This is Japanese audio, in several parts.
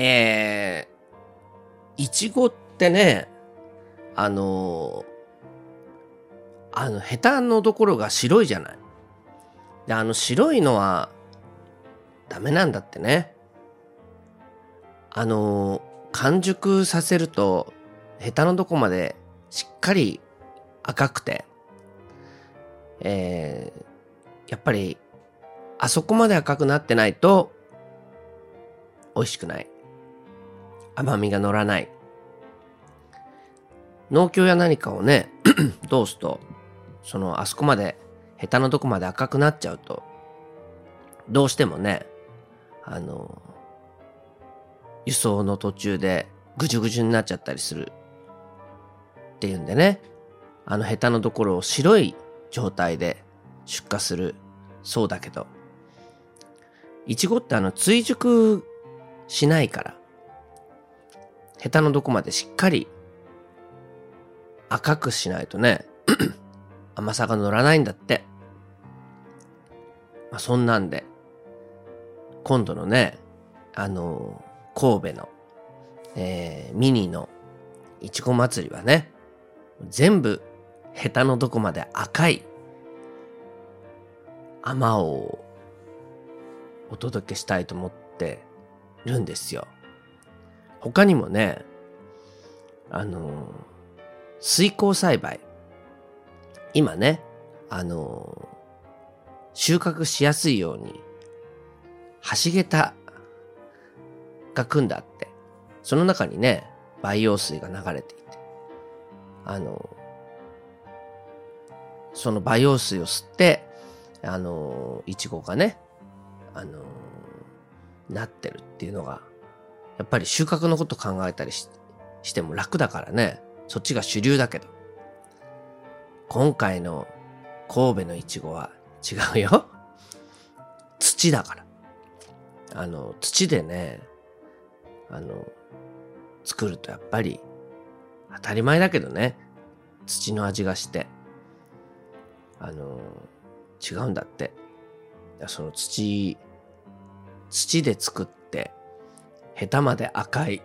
えー、いちごってね、あのー、あの、ヘタのところが白いじゃない。で、あの白いのはダメなんだってね。あのー、完熟させると、ヘタのとこまでしっかり赤くて、えー、やっぱり、あそこまで赤くなってないと、美味しくない。甘みが乗らない。農協や何かをね、通すと、その、あそこまで、ヘタのとこまで赤くなっちゃうと、どうしてもね、あの、輸送の途中でぐじゅぐじゅになっちゃったりする。っていうんでね、あのヘタのところを白い状態で出荷する。そうだけど、いちごってあの追熟しないから、ヘタのどこまでしっかり赤くしないとね、甘さが乗らないんだって。まあ、そんなんで、今度のね、あのー、神戸の、えー、ミニのいちご祭りはね、全部ヘタのどこまで赤いあまおをお届けしたいと思ってるんですよ。他にもね、あの、水耕栽培。今ね、あの、収穫しやすいように、橋桁が組んであって、その中にね、培養水が流れていて、あの、その培養水を吸って、あの、いちごがね、あの、なってるっていうのが、やっぱり収穫のこと考えたりししても楽だからね、そっちが主流だけど、今回の神戸のいちごは違うよ。土だから。あの、土でね、あの、作るとやっぱり当たり前だけどね、土の味がして、あの、違うんだって。その土、土で作って、ヘタまで赤い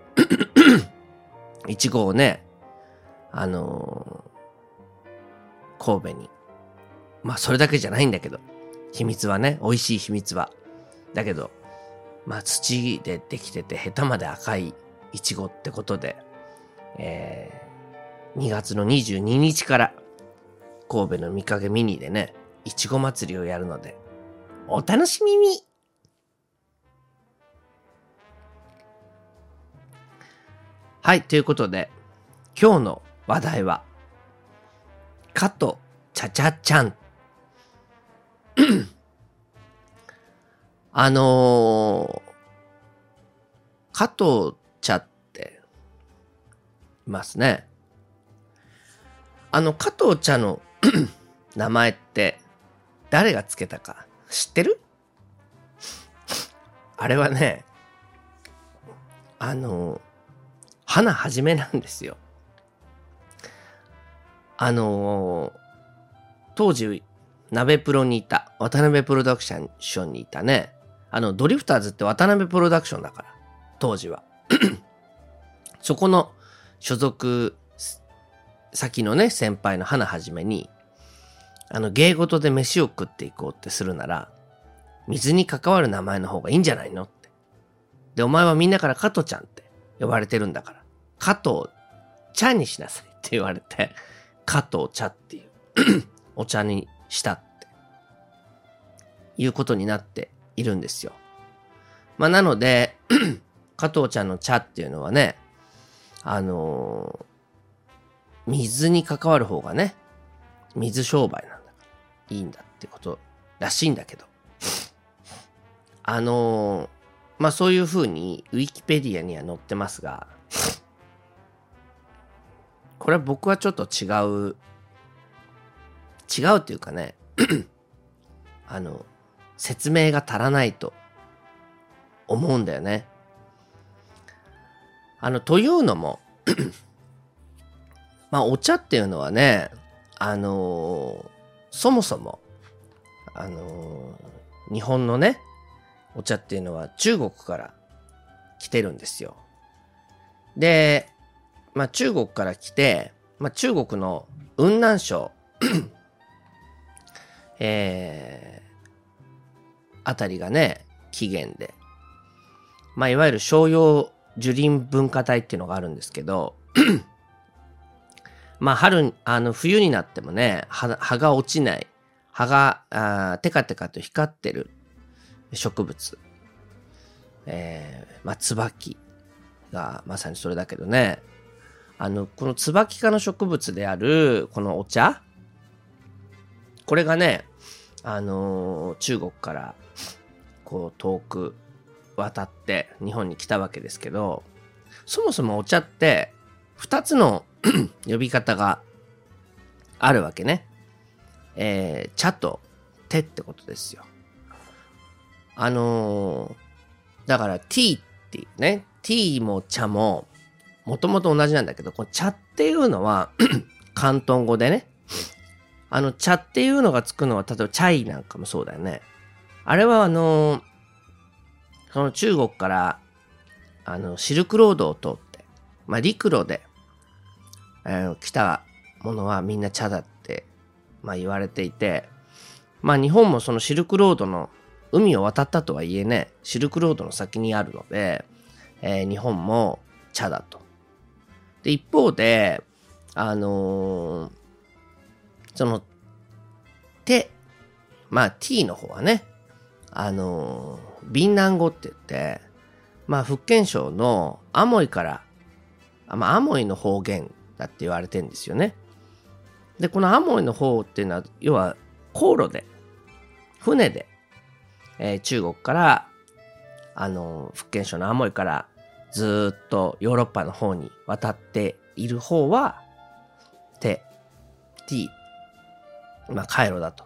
いちごをね、あのー、神戸に。まあ、それだけじゃないんだけど、秘密はね、美味しい秘密は。だけど、まあ、土でできてて、ヘタまで赤いいちごってことで、えー、2月の22日から、神戸の見かけミニでね、いちご祭りをやるので、お楽しみにはい、ということで、今日の話題は、加藤ちゃちゃちゃん。あのー、加藤茶っていますね。あの、加藤茶の 名前って誰がつけたか知ってる？あれはね、あの、花はじめなんですよ。あの、当時、鍋プロにいた、渡辺プロダクションにいたね、あの、ドリフターズって渡辺プロダクションだから、当時は。そこの所属先のね、先輩の花はじめに、あの、芸事で飯を食っていこうってするなら、水に関わる名前の方がいいんじゃないのって。で、お前はみんなから加藤ちゃんって呼ばれてるんだから、加藤茶にしなさいって言われて、加藤茶っていう お茶にしたっていうことになっているんですよ。まあ、なので 加藤茶の茶っていうのはね、あのー、水に関わる方がね、水商売なんだから、いいんだってことらしいんだけど、あのー、まあそういうふうにウィキペディアには載ってますが、これは僕はちょっと違う、違うっていうかね、あの、説明が足らないと思うんだよね。あの、というのも まあ、お茶っていうのはね、あのー、そもそも、あのー、日本のね、お茶っていうのは中国から来てるんですよ。で、まあ中国から来て、まあ中国の雲南省、えー、あたりがね、起源で、まあいわゆる商用樹林文化帯っていうのがあるんですけど、まあ春、あの冬になってもね、葉葉が落ちない、葉があテカテカと光ってる植物。えー、まあ椿がまさにそれだけどね、あの、この椿科の植物である、このお茶これがね、あのー、中国から、こう、遠く渡って日本に来たわけですけど、そもそもお茶って、二つの 呼び方があるわけね。えー、茶と手ってことですよ。あのー、だからティーっていうね、ティーも茶ももともと同じなんだけど、この茶っていうのは 広東語でね、あの茶っていうのがつくのは、例えばチャイなんかもそうだよね。あれはあのー、その中国から、あの、シルクロードを通って、まあ陸路で、えー、来たものはみんな茶だって、まあ言われていて、まあ日本もそのシルクロードの海を渡ったとはいえね、シルクロードの先にあるので、えー、日本も茶だと。で、一方で、あのー、その、手、まあ t の方はね、あのー、ビンナン語って言って、まあ福建省のアモイから、まあアモイの方言だって言われてんですよね。で、このアモイの方っていうのは、要は航路で、船で、えー、中国から、あのー、福建省のアモイからずっとヨーロッパの方に渡っている方は、手、t、まあ、回路だと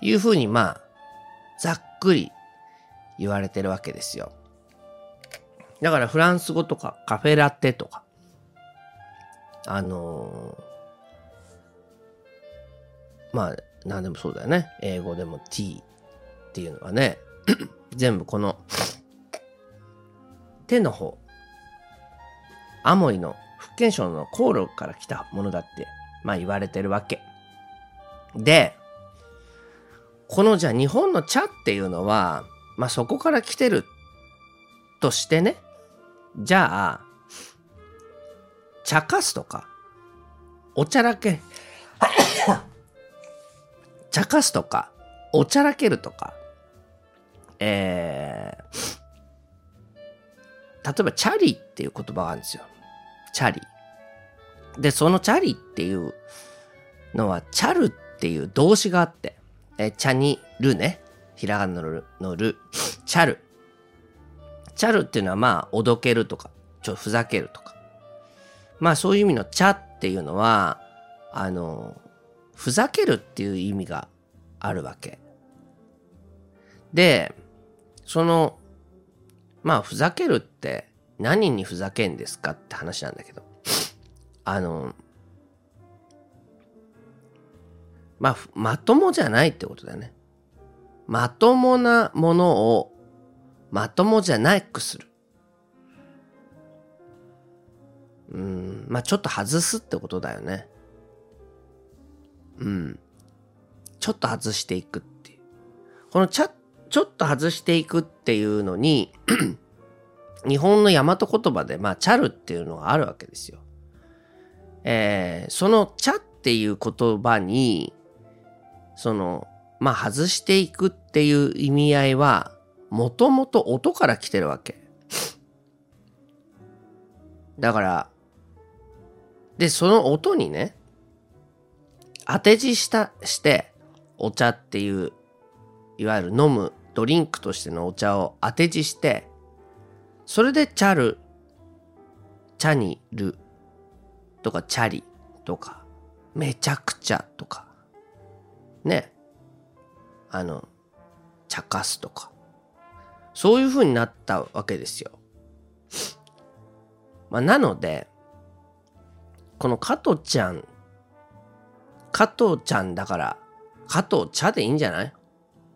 いうふうに、まあ、ざっくり言われてるわけですよ。だからフランス語とかカフェラテとか、あのー、まあ、何でもそうだよね。英語でも t っていうのはね、全部この手の方、アモイの福建省の航路から来たものだって、まあ言われてるわけ。で、このじゃあ日本の茶っていうのは、まあそこから来てるとしてね、じゃあ、茶化すとか、お茶らけ、茶化すとか、おちゃらけるとか、え、例えばチャリっていう言葉があるんですよ。チャリ。で、そのチャリっていうのは、チャルっていう動詞があって、え、チャにるね。ひらがなのる、のる、チャル。チャルっていうのはまあ、おどけるとか、ちょふざけるとか。まあそういう意味のチャっていうのは、あの、ふざけるっていう意味があるわけ。で、そのまあ、ふざけるって何にふざけんですかって話なんだけど。あの、まあ、まともじゃないってことだよね。まともなものをまともじゃなくする。うん、まあちょっと外すってことだよね。うん。ちょっと外していくっていう。このチャッちょっと外していくっていうのに 日本の大和言葉で、まあ、チャルっていうのがあるわけですよ。えー、そのチャっていう言葉に、その、まあ、外していくっていう意味合いは、もともと音から来てるわけ。だから、で、その音にね、当て字した、して、お茶っていう、いわゆる飲むドリンクとしてのお茶を当て字して、それでチャル、チャニルとかチャリとか、めちゃくちゃとか、ね。あの、茶化すとか。そういう風になったわけですよ。まあ、なので、この加藤ちゃん、加藤ちゃんだから、加藤茶でいいんじゃない？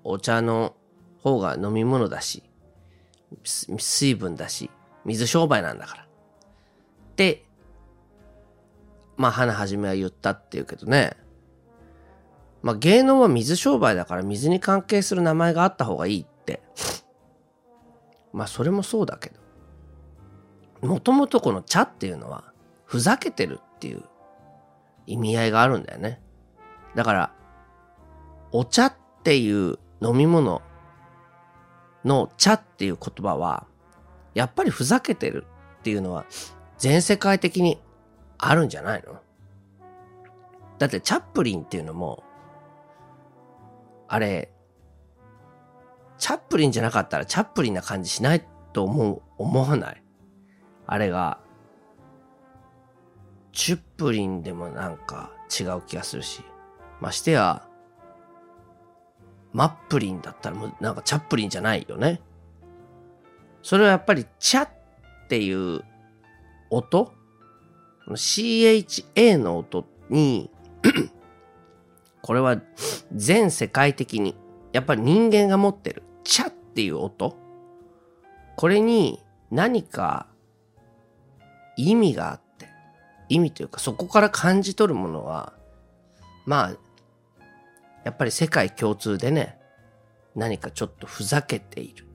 お茶の方が飲み物だし、水分だし、水商売なんだから。で、まあ、花はじめは言ったっていうけどね。まあ、芸能は水商売だから水に関係する名前があった方がいいって。まあ、それもそうだけど。もともとこの茶っていうのは、ふざけてるっていう意味合いがあるんだよね。だから、お茶っていう飲み物の茶っていう言葉は、やっぱりふざけてるっていうのは全世界的にあるんじゃないの？だってチャップリンっていうのも、あれ、チャップリンじゃなかったらチャップリンな感じしないと思う、思わない？あれが、チュップリンでもなんか違う気がするし。ましてや、マップリンだったらもうなんかチャップリンじゃないよね。それはやっぱりチャっていう音 ?CHA の音に これは全世界的にやっぱり人間が持ってるチャっていう音？これに何か意味があって意味というかそこから感じ取るものはまあやっぱり世界共通でね、何かちょっとふざけている。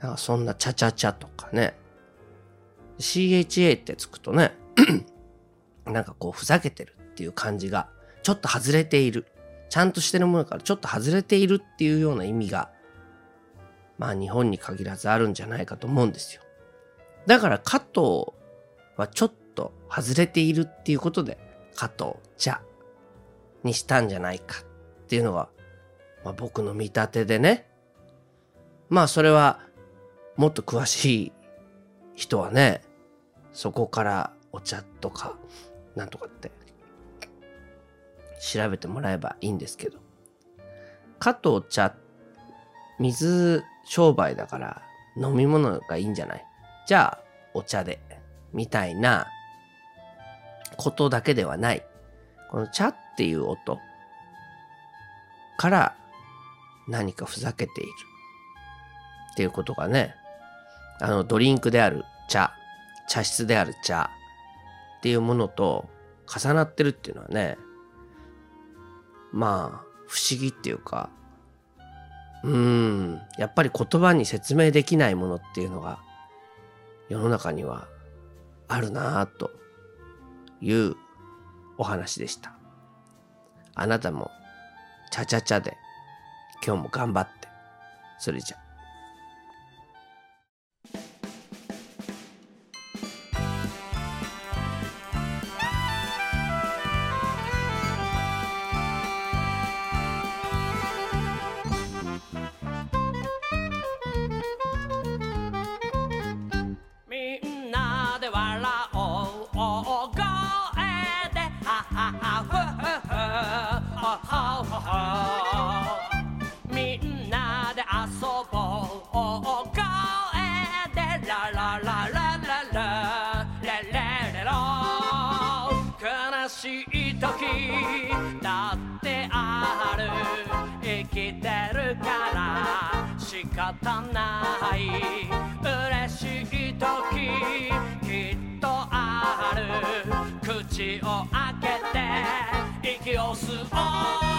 なんかそんなチャチャチャとかね。CHA ってつくとね、なんかこうふざけてるっていう感じが、ちょっと外れている。ちゃんとしてるものからちょっと外れているっていうような意味が、まあ日本に限らずあるんじゃないかと思うんですよ。だから加藤はちょっと外れているっていうことで、加藤茶にしたんじゃないかっていうのが、まあ、僕の見立てでね。まあそれはもっと詳しい人はね、そこからお茶とかなんとかって調べてもらえばいいんですけど。加藤茶、水商売だから飲み物がいいんじゃない？じゃあお茶で。みたいなことだけではない。このチャっていう音から何かふざけているっていうことがね、あのドリンクである茶、茶室である茶っていうものと重なってるっていうのはね、まあ不思議っていうか、うーん、やっぱり言葉に説明できないものっていうのが世の中にはあるなぁというお話でした。あなたも、チャチャチャで、今日も頑張って。それじゃ。生きてるから仕方ない。嬉しい時きっとある。口を開けて息を吸おう。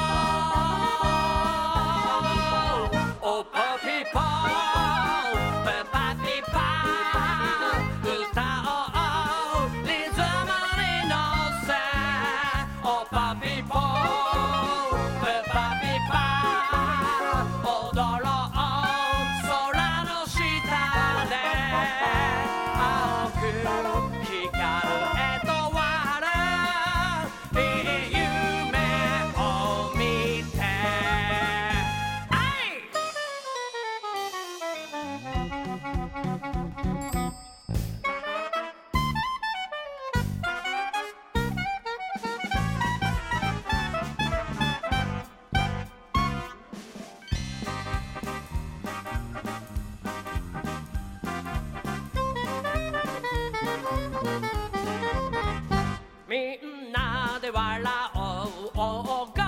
笑おう大声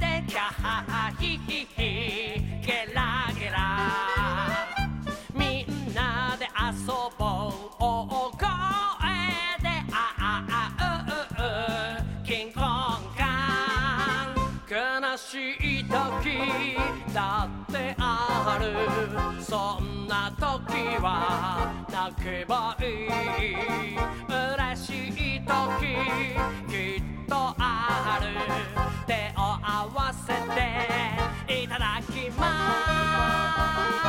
でキャハハヒヒヒゲラゲラみんなで遊ぼう大声でああうううキンコンカン悲しい時だってあるそんな時は泣けばいい嬉しい時とある。手を合わせていただきます。